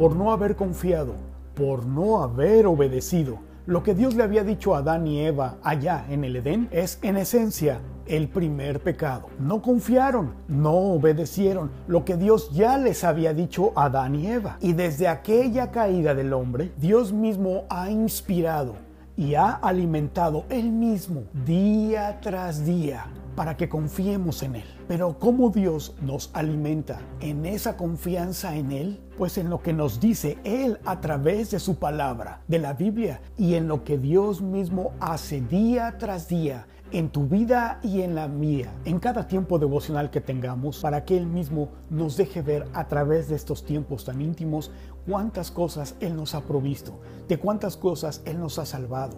por no haber confiado, por no haber obedecido. Lo que Dios le había dicho a Adán y Eva allá en el Edén es en esencia el primer pecado. No confiaron, no obedecieron lo que Dios ya les había dicho a Adán y Eva. Y desde aquella caída del hombre, Dios mismo ha inspirado y ha alimentado él mismo día tras día para que confiemos en Él. Pero ¿cómo Dios nos alimenta en esa confianza en Él? Pues en lo que nos dice Él a través de su palabra, de la Biblia, y en lo que Dios mismo hace día tras día en tu vida y en la mía, en cada tiempo devocional que tengamos, para que Él mismo nos deje ver a través de estos tiempos tan íntimos cuántas cosas Él nos ha provisto, de cuántas cosas Él nos ha salvado,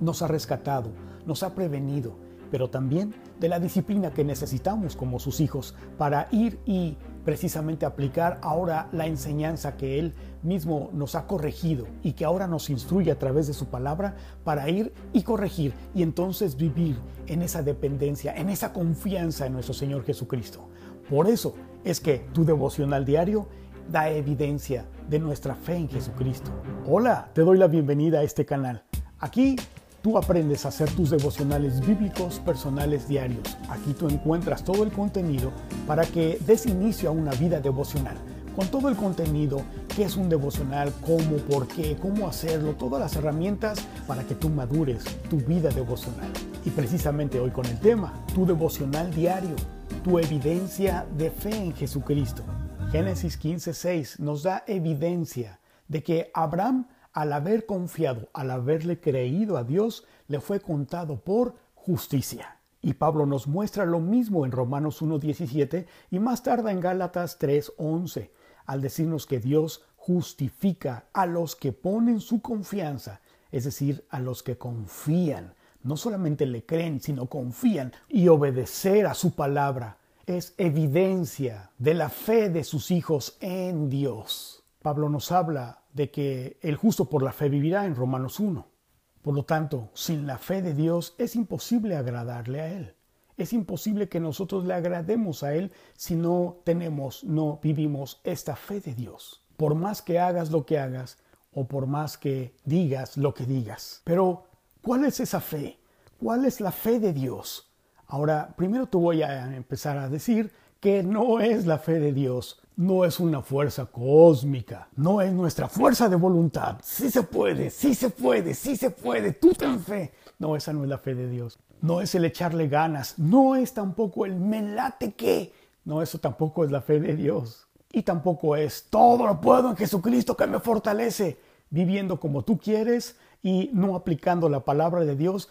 nos ha rescatado, nos ha prevenido, pero también de la disciplina que necesitamos como sus hijos para ir y precisamente aplicar ahora la enseñanza que Él mismo nos ha corregido y que ahora nos instruye a través de su palabra para ir y corregir y entonces vivir en esa dependencia, en esa confianza en nuestro Señor Jesucristo. Por eso es que tu devocional diario da evidencia de nuestra fe en Jesucristo. Hola, te doy la bienvenida a este canal. Aquí Tú aprendes a hacer tus devocionales bíblicos personales diarios. Aquí tú encuentras todo el contenido para que des inicio a una vida devocional. Con todo el contenido, qué es un devocional, cómo, por qué, cómo hacerlo, todas las herramientas para que tú madures tu vida devocional. Y precisamente hoy con el tema, tu devocional diario, tu evidencia de fe en Jesucristo. Génesis 15:6 nos da evidencia de que Abraham al haber confiado, al haberle creído a Dios, le fue contado por justicia. Y Pablo nos muestra lo mismo en Romanos 1.17 y más tarde en Gálatas 3.11, al decirnos que Dios justifica a los que ponen su confianza, es decir, a los que confían. No solamente le creen, sino confían y obedecer a su palabra es evidencia de la fe de sus hijos en Dios. Pablo nos habla de que el justo por la fe vivirá en Romanos 1. Por lo tanto, sin la fe de Dios es imposible agradarle a Él. Es imposible que nosotros le agrademos a Él si no tenemos, no vivimos esta fe de Dios. Por más que hagas lo que hagas o por más que digas lo que digas. Pero, ¿cuál es esa fe? ¿Cuál es la fe de Dios? Ahora, primero te voy a empezar a decir que no es la fe de Dios no es una fuerza cósmica, no es nuestra fuerza de voluntad. Sí se puede, sí se puede, sí se puede, tú ten fe. No, esa no es la fe de Dios. No es el echarle ganas, no es tampoco el me late que. No, eso tampoco es la fe de Dios. Y tampoco es todo lo puedo en Jesucristo que me fortalece, viviendo como tú quieres y no aplicando la palabra de Dios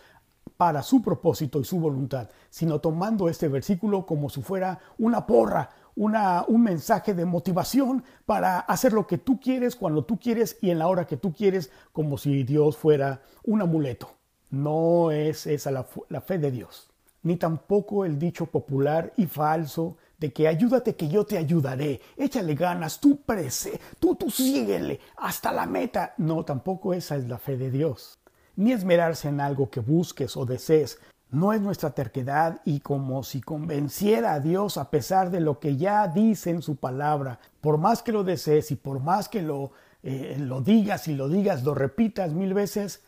para su propósito y su voluntad, sino tomando este versículo como si fuera una porra, un mensaje de motivación para hacer lo que tú quieres, cuando tú quieres y en la hora que tú quieres, como si Dios fuera un amuleto. No es esa la, la fe de Dios, ni tampoco el dicho popular y falso de que ayúdate que yo te ayudaré, échale ganas, tú prese, tú, tú síguele hasta la meta. No, tampoco esa es la fe de Dios. Ni esmerarse en algo que busques o desees, no es nuestra terquedad y como si convenciera a Dios a pesar de lo que ya dice en su palabra. Por más que lo desees y por más que lo, eh, lo digas y lo digas, lo repitas mil veces,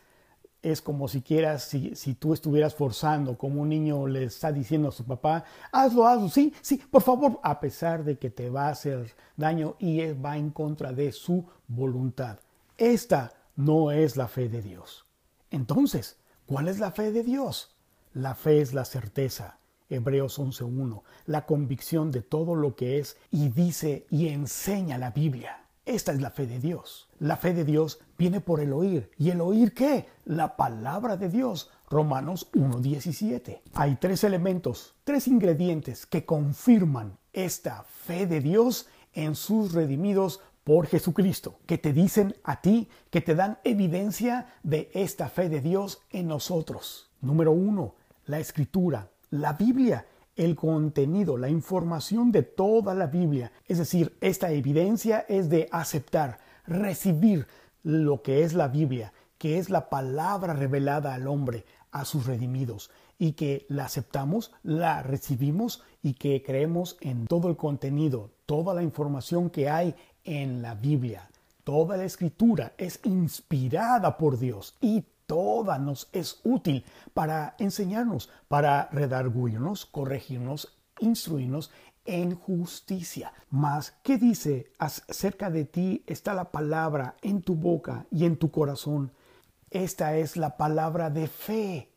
es como si quieras, si, si, tú estuvieras forzando, como un niño le está diciendo a su papá, hazlo, hazlo, sí, sí, por favor, a pesar de que te va a hacer daño y va en contra de su voluntad. Esta no es la fe de Dios. Entonces, ¿cuál es la fe de Dios? La fe es la certeza, Hebreos 11.1, la convicción de todo lo que es y dice y enseña la Biblia. Esta es la fe de Dios. La fe de Dios viene por el oír. ¿Y el oír qué? La palabra de Dios. Romanos 1.17. Hay tres elementos, tres ingredientes que confirman esta fe de Dios en sus redimidos por Jesucristo, que te dicen a ti, que te dan evidencia de esta fe de Dios en nosotros. Número uno, la escritura, la Biblia, el contenido, la información de toda la Biblia. Es decir, esta evidencia es de aceptar, recibir lo que es la Biblia, que es la palabra revelada al hombre, a sus redimidos, y que la aceptamos, la recibimos y que creemos en todo el contenido, toda la información que hay en la Biblia. toda la escritura es inspirada por Dios y toda nos es útil para enseñarnos, para redarguirnos, corregirnos, instruirnos en justicia. Mas, ¿qué dice? Acerca de ti está la palabra en tu boca y en tu corazón. Esta es la palabra de fe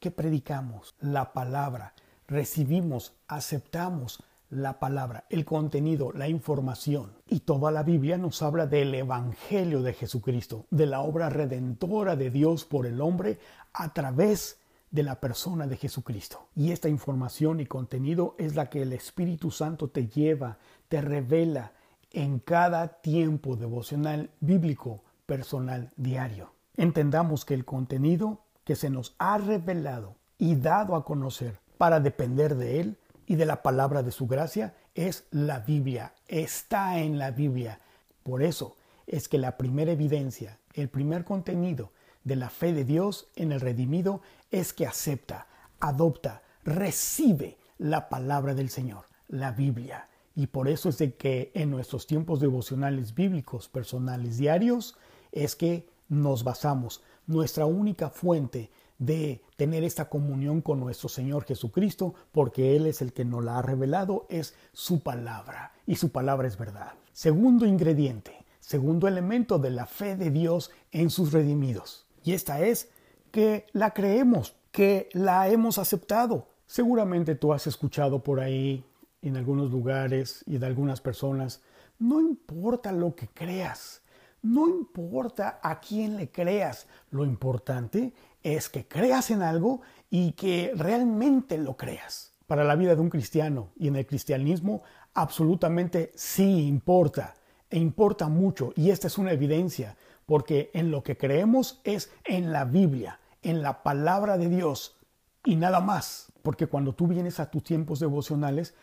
que predicamos. La palabra. Recibimos, aceptamos la palabra, el contenido, la información. Y toda la Biblia nos habla del Evangelio de Jesucristo, de la obra redentora de Dios por el hombre a través de la persona de Jesucristo. Y esta información y contenido es la que el Espíritu Santo te lleva, te revela en cada tiempo devocional bíblico, personal, diario. Entendamos que el contenido que se nos ha revelado y dado a conocer para depender de Él y de la palabra de su gracia es la Biblia, está en la Biblia. Por eso es que la primera evidencia, el primer contenido de la fe de Dios en el redimido es que acepta, adopta, recibe la palabra del Señor, la Biblia. Y por eso es de que en nuestros tiempos devocionales bíblicos personales diarios es que nos basamos. Nuestra única fuente de tener esta comunión con nuestro Señor Jesucristo, porque Él es el que nos la ha revelado, es su palabra, y su palabra es verdad. Segundo ingrediente, segundo elemento de la fe de Dios en sus redimidos. Y esta es que la creemos, que la hemos aceptado. Seguramente tú has escuchado por ahí, en algunos lugares y de algunas personas, no importa lo que creas, no importa a quién le creas, lo importante es que creas en algo y que realmente lo creas. Para la vida de un cristiano y en el cristianismo absolutamente sí importa e importa mucho y esta es una evidencia porque en lo que creemos es en la Biblia, en la palabra de Dios y nada más, porque cuando tú vienes a tus tiempos devocionales,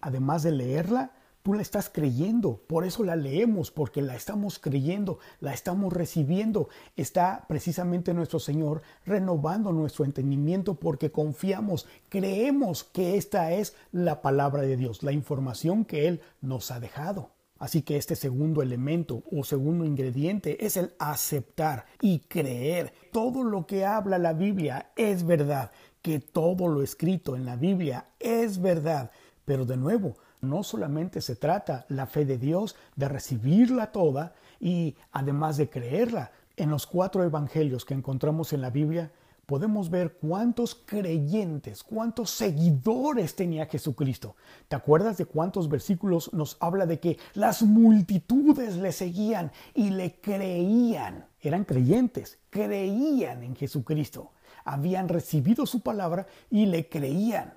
además de leerla, Tú la estás creyendo, por eso la leemos, porque la estamos creyendo, la estamos recibiendo. Está precisamente nuestro Señor renovando nuestro entendimiento porque confiamos, creemos que esta es la palabra de Dios, la información que Él nos ha dejado. Así que este segundo elemento o segundo ingrediente es el aceptar y creer. Todo lo que habla la Biblia es verdad, que todo lo escrito en la Biblia es verdad. Pero de nuevo, no solamente se trata la fe de Dios, de recibirla toda y además de creerla. En los cuatro evangelios que encontramos en la Biblia, podemos ver cuántos creyentes, cuántos seguidores tenía Jesucristo. ¿Te acuerdas de cuántos versículos nos habla de que las multitudes le seguían y le creían? Eran creyentes, creían en Jesucristo, habían recibido su palabra y le creían.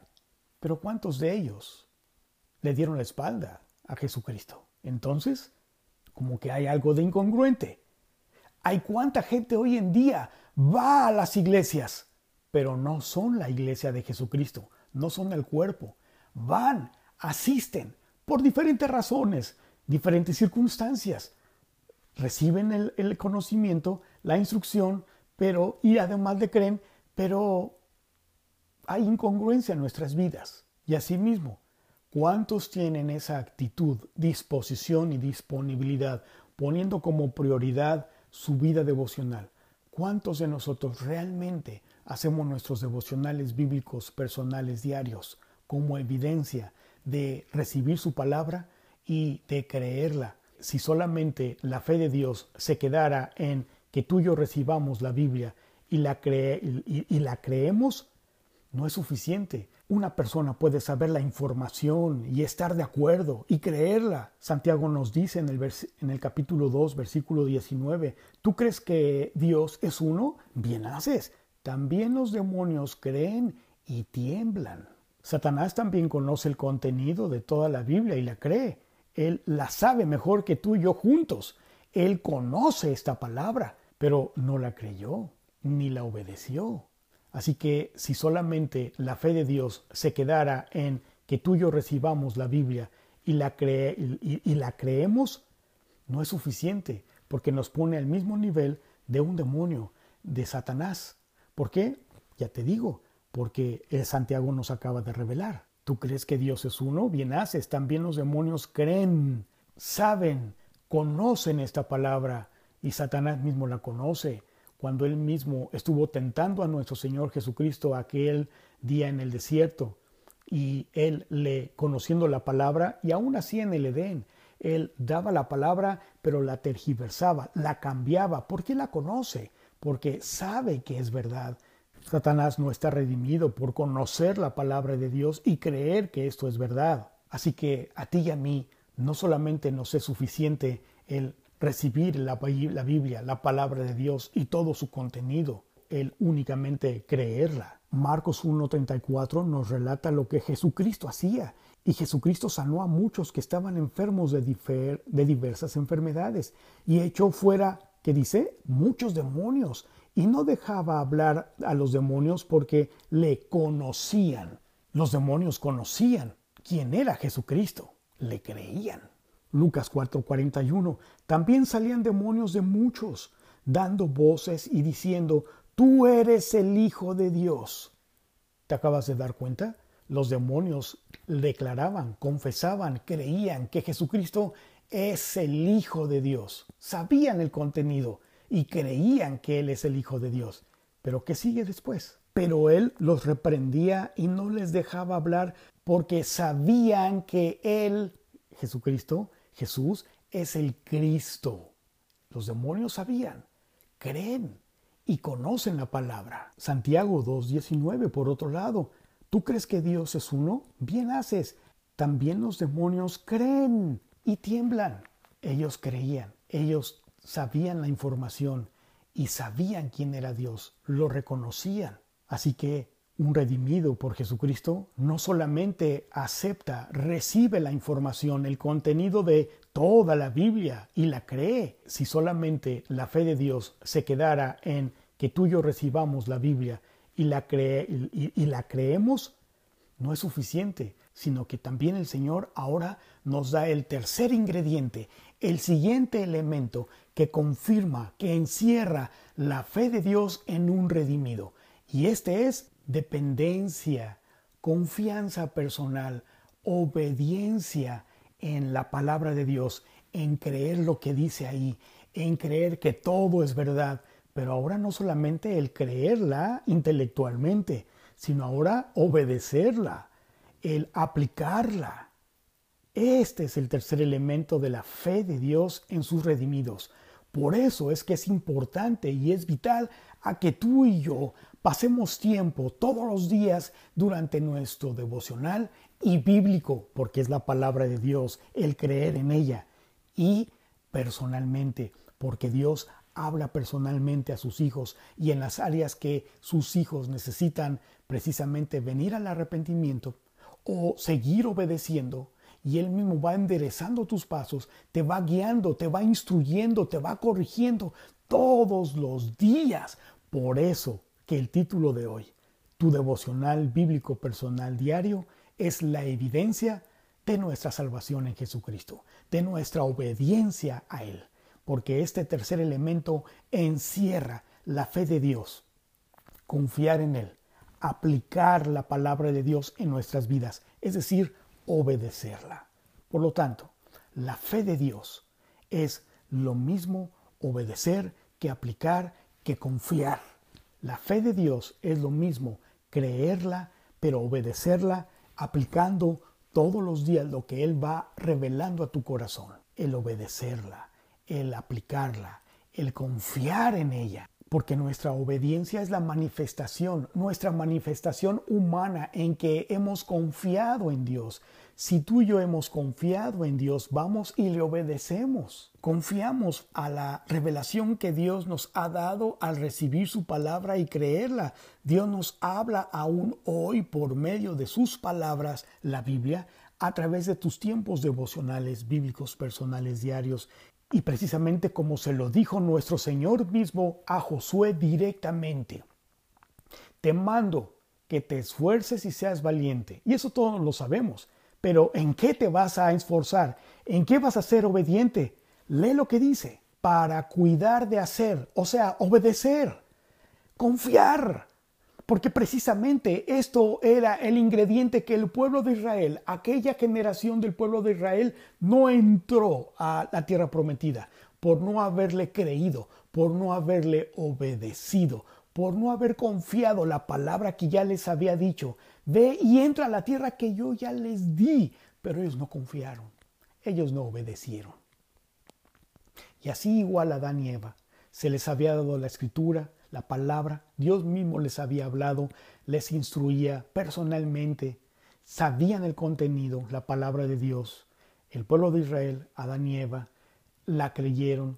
Pero ¿cuántos de ellos le dieron la espalda a Jesucristo. Entonces, como que hay algo de incongruente. Hay cuánta gente hoy en día va a las iglesias, pero no son la iglesia de Jesucristo, no son el cuerpo. Van, asisten, por diferentes razones, diferentes circunstancias. Reciben el, conocimiento, la instrucción, pero, y además de creen, pero hay incongruencia en nuestras vidas. Y asimismo, ¿Cuántos tienen esa actitud, disposición y disponibilidad, poniendo como prioridad su vida devocional? ¿Cuántos de nosotros realmente hacemos nuestros devocionales bíblicos personales diarios como evidencia de recibir su palabra y de creerla? Si solamente la fe de Dios se quedara en que tú y yo recibamos la Biblia y la, y la creemos, no es suficiente. Una persona puede saber la información y estar de acuerdo y creerla. Santiago nos dice en el, en el capítulo 2, versículo 19, ¿tú crees que Dios es uno? Bien haces. También los demonios creen y tiemblan. Satanás también conoce el contenido de toda la Biblia y la cree. Él la sabe mejor que tú y yo juntos. Él conoce esta palabra, pero no la creyó ni la obedeció. Así que si solamente la fe de Dios se quedara en que tú y yo recibamos la Biblia y la, y, la creemos, no es suficiente, porque nos pone al mismo nivel de un demonio, de Satanás. ¿Por qué? Ya te digo, porque el Santiago nos acaba de revelar. ¿Tú crees que Dios es uno? Bien haces. También los demonios creen, saben, conocen esta palabra y Satanás mismo la conoce. Cuando él mismo estuvo tentando a nuestro Señor Jesucristo aquel día en el desierto y él le conociendo la palabra y aún así en el Edén, él daba la palabra pero la tergiversaba, la cambiaba, porque la conoce, porque sabe que es verdad. Satanás no está redimido por conocer la palabra de Dios y creer que esto es verdad. Así que a ti y a mí no solamente nos es suficiente el recibir la, Biblia, la palabra de Dios y todo su contenido, el únicamente creerla. Marcos 1.34 nos relata lo que Jesucristo hacía y Jesucristo sanó a muchos que estaban enfermos de, de diversas enfermedades y echó fuera, que dice, muchos demonios y no dejaba hablar a los demonios porque le conocían. Los demonios conocían quién era Jesucristo, le creían. Lucas 4:41. También salían demonios de muchos, dando voces y diciendo, tú eres el Hijo de Dios. ¿Te acabas de dar cuenta? Los demonios declaraban, confesaban, creían que Jesucristo es el Hijo de Dios. Sabían el contenido y creían que Él es el Hijo de Dios. Pero ¿qué sigue después? Pero Él los reprendía y no les dejaba hablar porque sabían que Él, Jesucristo, Jesús, es el Cristo. Los demonios sabían, creen y conocen la palabra. Santiago 2.19, por otro lado, ¿tú crees que Dios es uno? Bien haces. También los demonios creen y tiemblan. Ellos creían, ellos sabían la información y sabían quién era Dios, lo reconocían. Así que un redimido por Jesucristo no solamente acepta, recibe la información, el contenido de toda la Biblia y la cree. Si solamente la fe de Dios se quedara en que tú y yo recibamos la Biblia y la, creemos, no es suficiente, sino que también el Señor ahora nos da el tercer ingrediente, el siguiente elemento que confirma, que encierra la fe de Dios en un redimido. Y este es dependencia, confianza personal, obediencia en la palabra de Dios, en creer lo que dice ahí, en creer que todo es verdad, pero ahora no solamente el creerla intelectualmente, sino ahora obedecerla, el aplicarla. Este es el tercer elemento de la fe de Dios en sus redimidos. Por eso es que es importante y es vital a que tú y yo pasemos tiempo todos los días durante nuestro devocional y bíblico, porque es la palabra de Dios, el creer en ella, y personalmente, porque Dios habla personalmente a sus hijos y en las áreas que sus hijos necesitan precisamente venir al arrepentimiento o seguir obedeciendo, y Él mismo va enderezando tus pasos, te va guiando, te va instruyendo, te va corrigiendo todos los días. Por eso que el título de hoy, tu devocional bíblico personal diario, es la evidencia de nuestra salvación en Jesucristo, de nuestra obediencia a Él, porque este tercer elemento encierra la fe de Dios, confiar en Él, aplicar la palabra de Dios en nuestras vidas, es decir, obedecerla. Por lo tanto, la fe de Dios es lo mismo obedecer que aplicar, que confiar. La fe de Dios es lo mismo creerla, pero obedecerla aplicando todos los días lo que Él va revelando a tu corazón. El obedecerla, el aplicarla, el confiar en ella. Porque nuestra obediencia es la manifestación, nuestra manifestación humana en que hemos confiado en Dios. Si tú y yo hemos confiado en Dios, vamos y le obedecemos. Confiamos a la revelación que Dios nos ha dado al recibir su palabra y creerla. Dios nos habla aún hoy por medio de sus palabras, la Biblia, a través de tus tiempos devocionales bíblicos personales diarios. Y precisamente como se lo dijo nuestro Señor mismo a Josué directamente. Te mando que te esfuerces y seas valiente. Y eso todos lo sabemos. Pero ¿en qué te vas a esforzar? ¿En qué vas a ser obediente? Lee lo que dice. Para cuidar de hacer, o sea, obedecer, confiar. Porque precisamente esto era el ingrediente que el pueblo de Israel, aquella generación del pueblo de Israel, no entró a la tierra prometida por no haberle creído, por no haberle obedecido, por no haber confiado la palabra que ya les había dicho. Ve y entra a la tierra que yo ya les di. Pero ellos no confiaron, ellos no obedecieron. Y así igual a Adán y Eva, se les había dado la escritura, la palabra, Dios mismo les había hablado, les instruía personalmente, sabían el contenido, la palabra de Dios. El pueblo de Israel, Adán y Eva, la creyeron,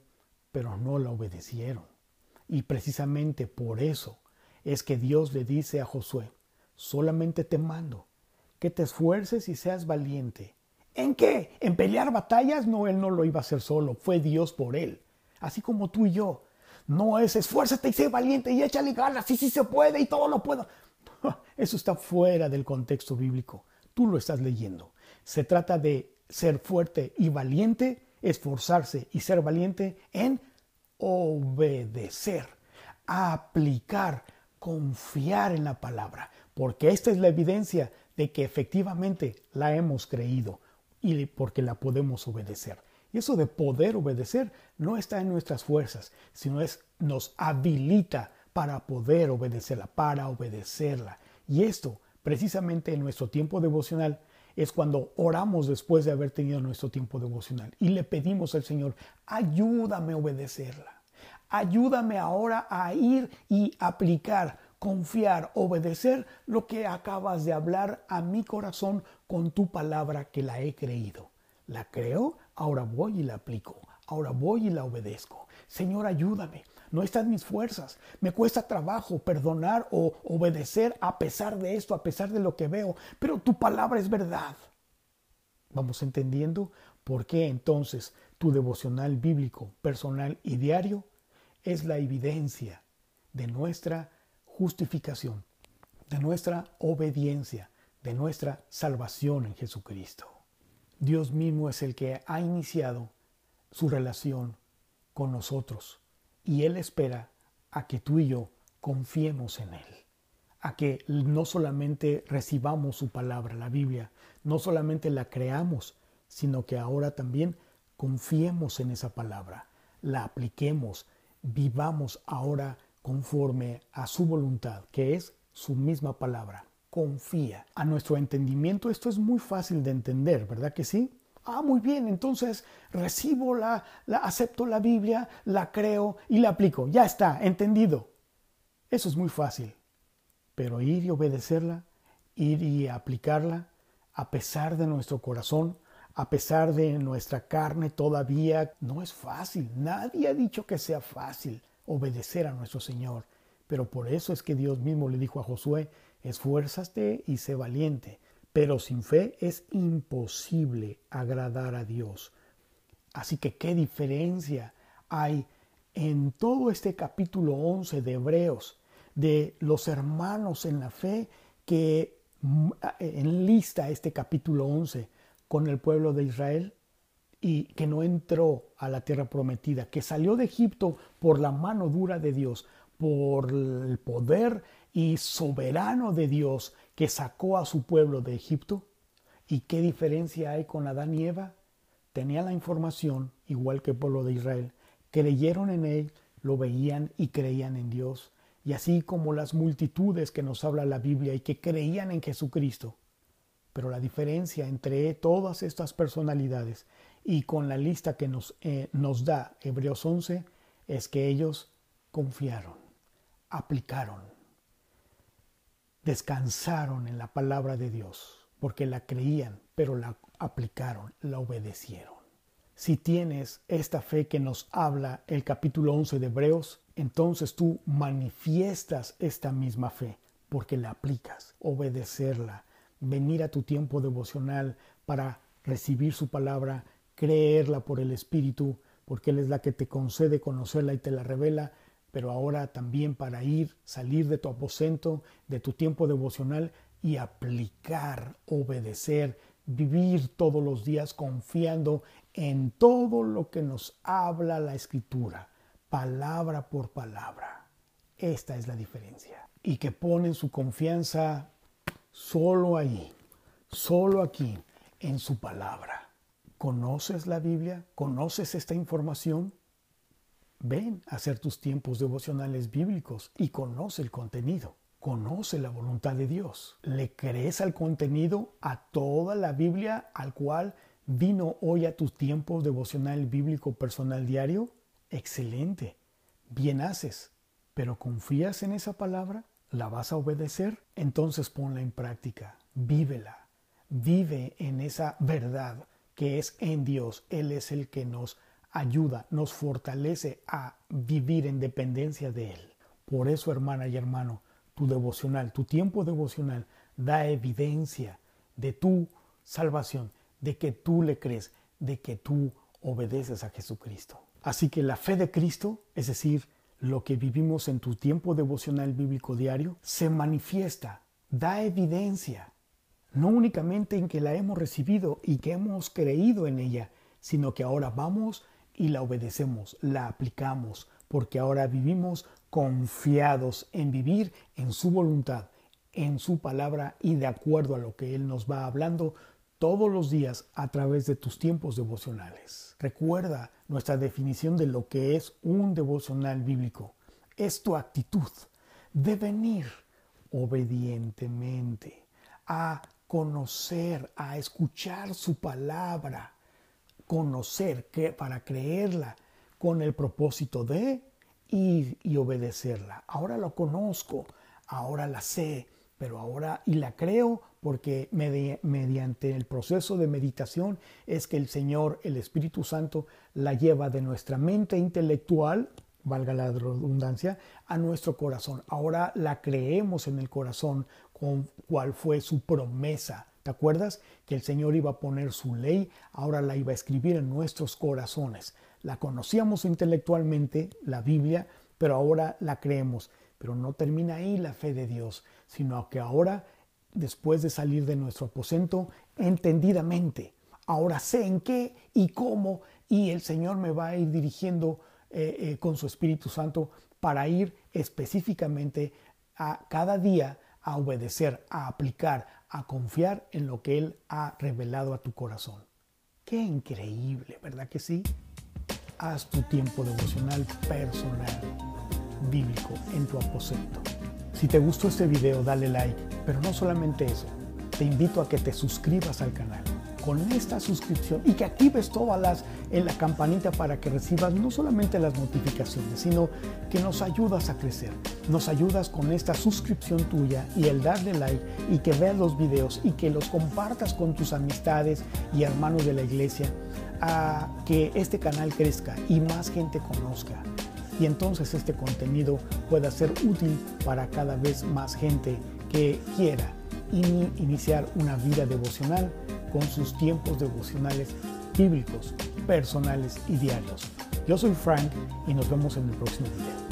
pero no la obedecieron. Y precisamente por eso es que Dios le dice a Josué, solamente te mando que te esfuerces y seas valiente. ¿En qué? ¿En pelear batallas? No, él no lo iba a hacer solo, fue Dios por él. Así como tú y yo. No es esfuérzate y sé valiente y échale ganas y sí se puede y todo lo puedo. Eso está fuera del contexto bíblico. Tú lo estás leyendo. Se trata de ser fuerte y valiente, esforzarse y ser valiente en obedecer, aplicar, confiar en la palabra, porque esta es la evidencia de que efectivamente la hemos creído y porque la podemos obedecer. Y eso de poder obedecer no está en nuestras fuerzas, sino es nos habilita para poder obedecerla, para obedecerla. Y esto, precisamente en nuestro tiempo devocional, es cuando oramos después de haber tenido nuestro tiempo devocional y le pedimos al Señor, ayúdame a obedecerla. Ayúdame ahora a ir y aplicar, confiar, obedecer lo que acabas de hablar a mi corazón con tu palabra que la he creído. La creo, ahora voy y la aplico, ahora voy y la obedezco. Señor, ayúdame. No están mis fuerzas. Me cuesta trabajo perdonar o obedecer a pesar de esto, a pesar de lo que veo. Pero tu palabra es verdad. Vamos entendiendo por qué entonces tu devocional bíblico, personal y diario es la evidencia de nuestra justificación, de nuestra obediencia, de nuestra salvación en Jesucristo. Dios mismo es el que ha iniciado su relación con nosotros y Él espera a que tú y yo confiemos en Él, a que no solamente recibamos su palabra, la Biblia, no solamente la creamos, sino que ahora también confiemos en esa palabra, la apliquemos, vivamos ahora conforme a su voluntad, que es su misma palabra. Confía. A nuestro entendimiento esto es muy fácil de entender, ¿verdad que sí? Ah, muy bien, entonces recibo la, la, acepto la Biblia, la creo y la aplico. Ya está, entendido. Eso es muy fácil. Pero ir y obedecerla, ir y aplicarla, a pesar de nuestro corazón, a pesar de nuestra carne todavía, no es fácil. Nadie ha dicho que sea fácil obedecer a nuestro Señor. Pero por eso es que Dios mismo le dijo a Josué, esfuérzate y sé valiente pero sin fe es imposible agradar a Dios. Así que qué diferencia hay en todo este capítulo 11 de Hebreos de los hermanos en la fe que mm, enlista este capítulo 11 con el pueblo de Israel y que no entró a la tierra prometida, que salió de Egipto por la mano dura de Dios, por el poder y soberano de Dios que sacó a su pueblo de Egipto. ¿Y qué diferencia hay con Adán y Eva? Tenía la información, igual que el pueblo de Israel, creyeron en él, lo veían y creían en Dios. Y así como las multitudes que nos habla la Biblia y que creían en Jesucristo. Pero la diferencia entre todas estas personalidades y con la lista que nos, eh, nos da Hebreos 11 es que ellos confiaron, aplicaron, descansaron en la palabra de Dios, porque la creían, pero la aplicaron, la obedecieron. Si tienes esta fe que nos habla el capítulo 11 de Hebreos, entonces tú manifiestas esta misma fe, porque la aplicas, obedecerla, venir a tu tiempo devocional para recibir su palabra, creerla por el Espíritu, porque Él es la que te concede conocerla y te la revela, pero ahora también para ir, salir de tu aposento, de tu tiempo devocional y aplicar, obedecer, vivir todos los días confiando en todo lo que nos habla la escritura, palabra por palabra. Esta es la diferencia. y que ponen su confianza solo ahí, solo aquí, en su palabra. ¿Conoces la Biblia? ¿Conoces esta información? Ven a hacer tus tiempos devocionales bíblicos y conoce el contenido. Conoce la voluntad de Dios. ¿Le crees al contenido, a toda la Biblia al cual vino hoy a tus tiempos devocional bíblico personal diario? Excelente. Bien haces. ¿Pero confías en esa palabra? ¿La vas a obedecer? Entonces ponla en práctica. Vívela. Vive en esa verdad que es en Dios. Él es el que nos ayuda, nos fortalece a vivir en dependencia de Él. Por eso, hermana y hermano, tu devocional, tu tiempo devocional da evidencia de tu salvación, de que tú le crees, de que tú obedeces a Jesucristo. Así que la fe de Cristo, es decir, lo que vivimos en tu tiempo devocional bíblico diario, se manifiesta, da evidencia, no únicamente en que la hemos recibido y que hemos creído en ella, sino que ahora vamos y la obedecemos, la aplicamos, porque ahora vivimos confiados en vivir en su voluntad, en su palabra y de acuerdo a lo que Él nos va hablando todos los días a través de tus tiempos devocionales. Recuerda nuestra definición de lo que es un devocional bíblico. Es tu actitud de venir obedientemente a conocer, a escuchar su palabra, conocer para creerla con el propósito de ir y obedecerla. Ahora lo conozco, ahora la sé, pero ahora y la creo porque mediante el proceso de meditación es que el Señor, el Espíritu Santo, la lleva de nuestra mente intelectual, valga la redundancia, a nuestro corazón. Ahora la creemos en el corazón con cuál fue su promesa ¿Te acuerdas que el Señor iba a poner su ley? Ahora la iba a escribir en nuestros corazones. La conocíamos intelectualmente, la Biblia, pero ahora la creemos. Pero no termina ahí la fe de Dios, sino que ahora, después de salir de nuestro aposento, entendidamente, ahora sé en qué y cómo, y el Señor me va a ir dirigiendo eh, eh, con su Espíritu Santo para ir específicamente a cada día a obedecer, a aplicar, a confiar en lo que Él ha revelado a tu corazón. Qué increíble, ¿verdad que sí? Haz tu tiempo devocional personal, bíblico, en tu aposento. Si te gustó este video, dale like, pero no solamente eso, te invito a que te suscribas al canal con esta suscripción y que actives todas las en la campanita para que recibas no solamente las notificaciones, sino que nos ayudas a crecer. Nos ayudas con esta suscripción tuya y el darle like y que veas los videos y que los compartas con tus amistades y hermanos de la iglesia a que este canal crezca y más gente conozca. Y entonces este contenido pueda ser útil para cada vez más gente que quiera iniciar una vida devocional con sus tiempos devocionales bíblicos, personales y diarios. Yo soy Frank y nos vemos en el próximo video.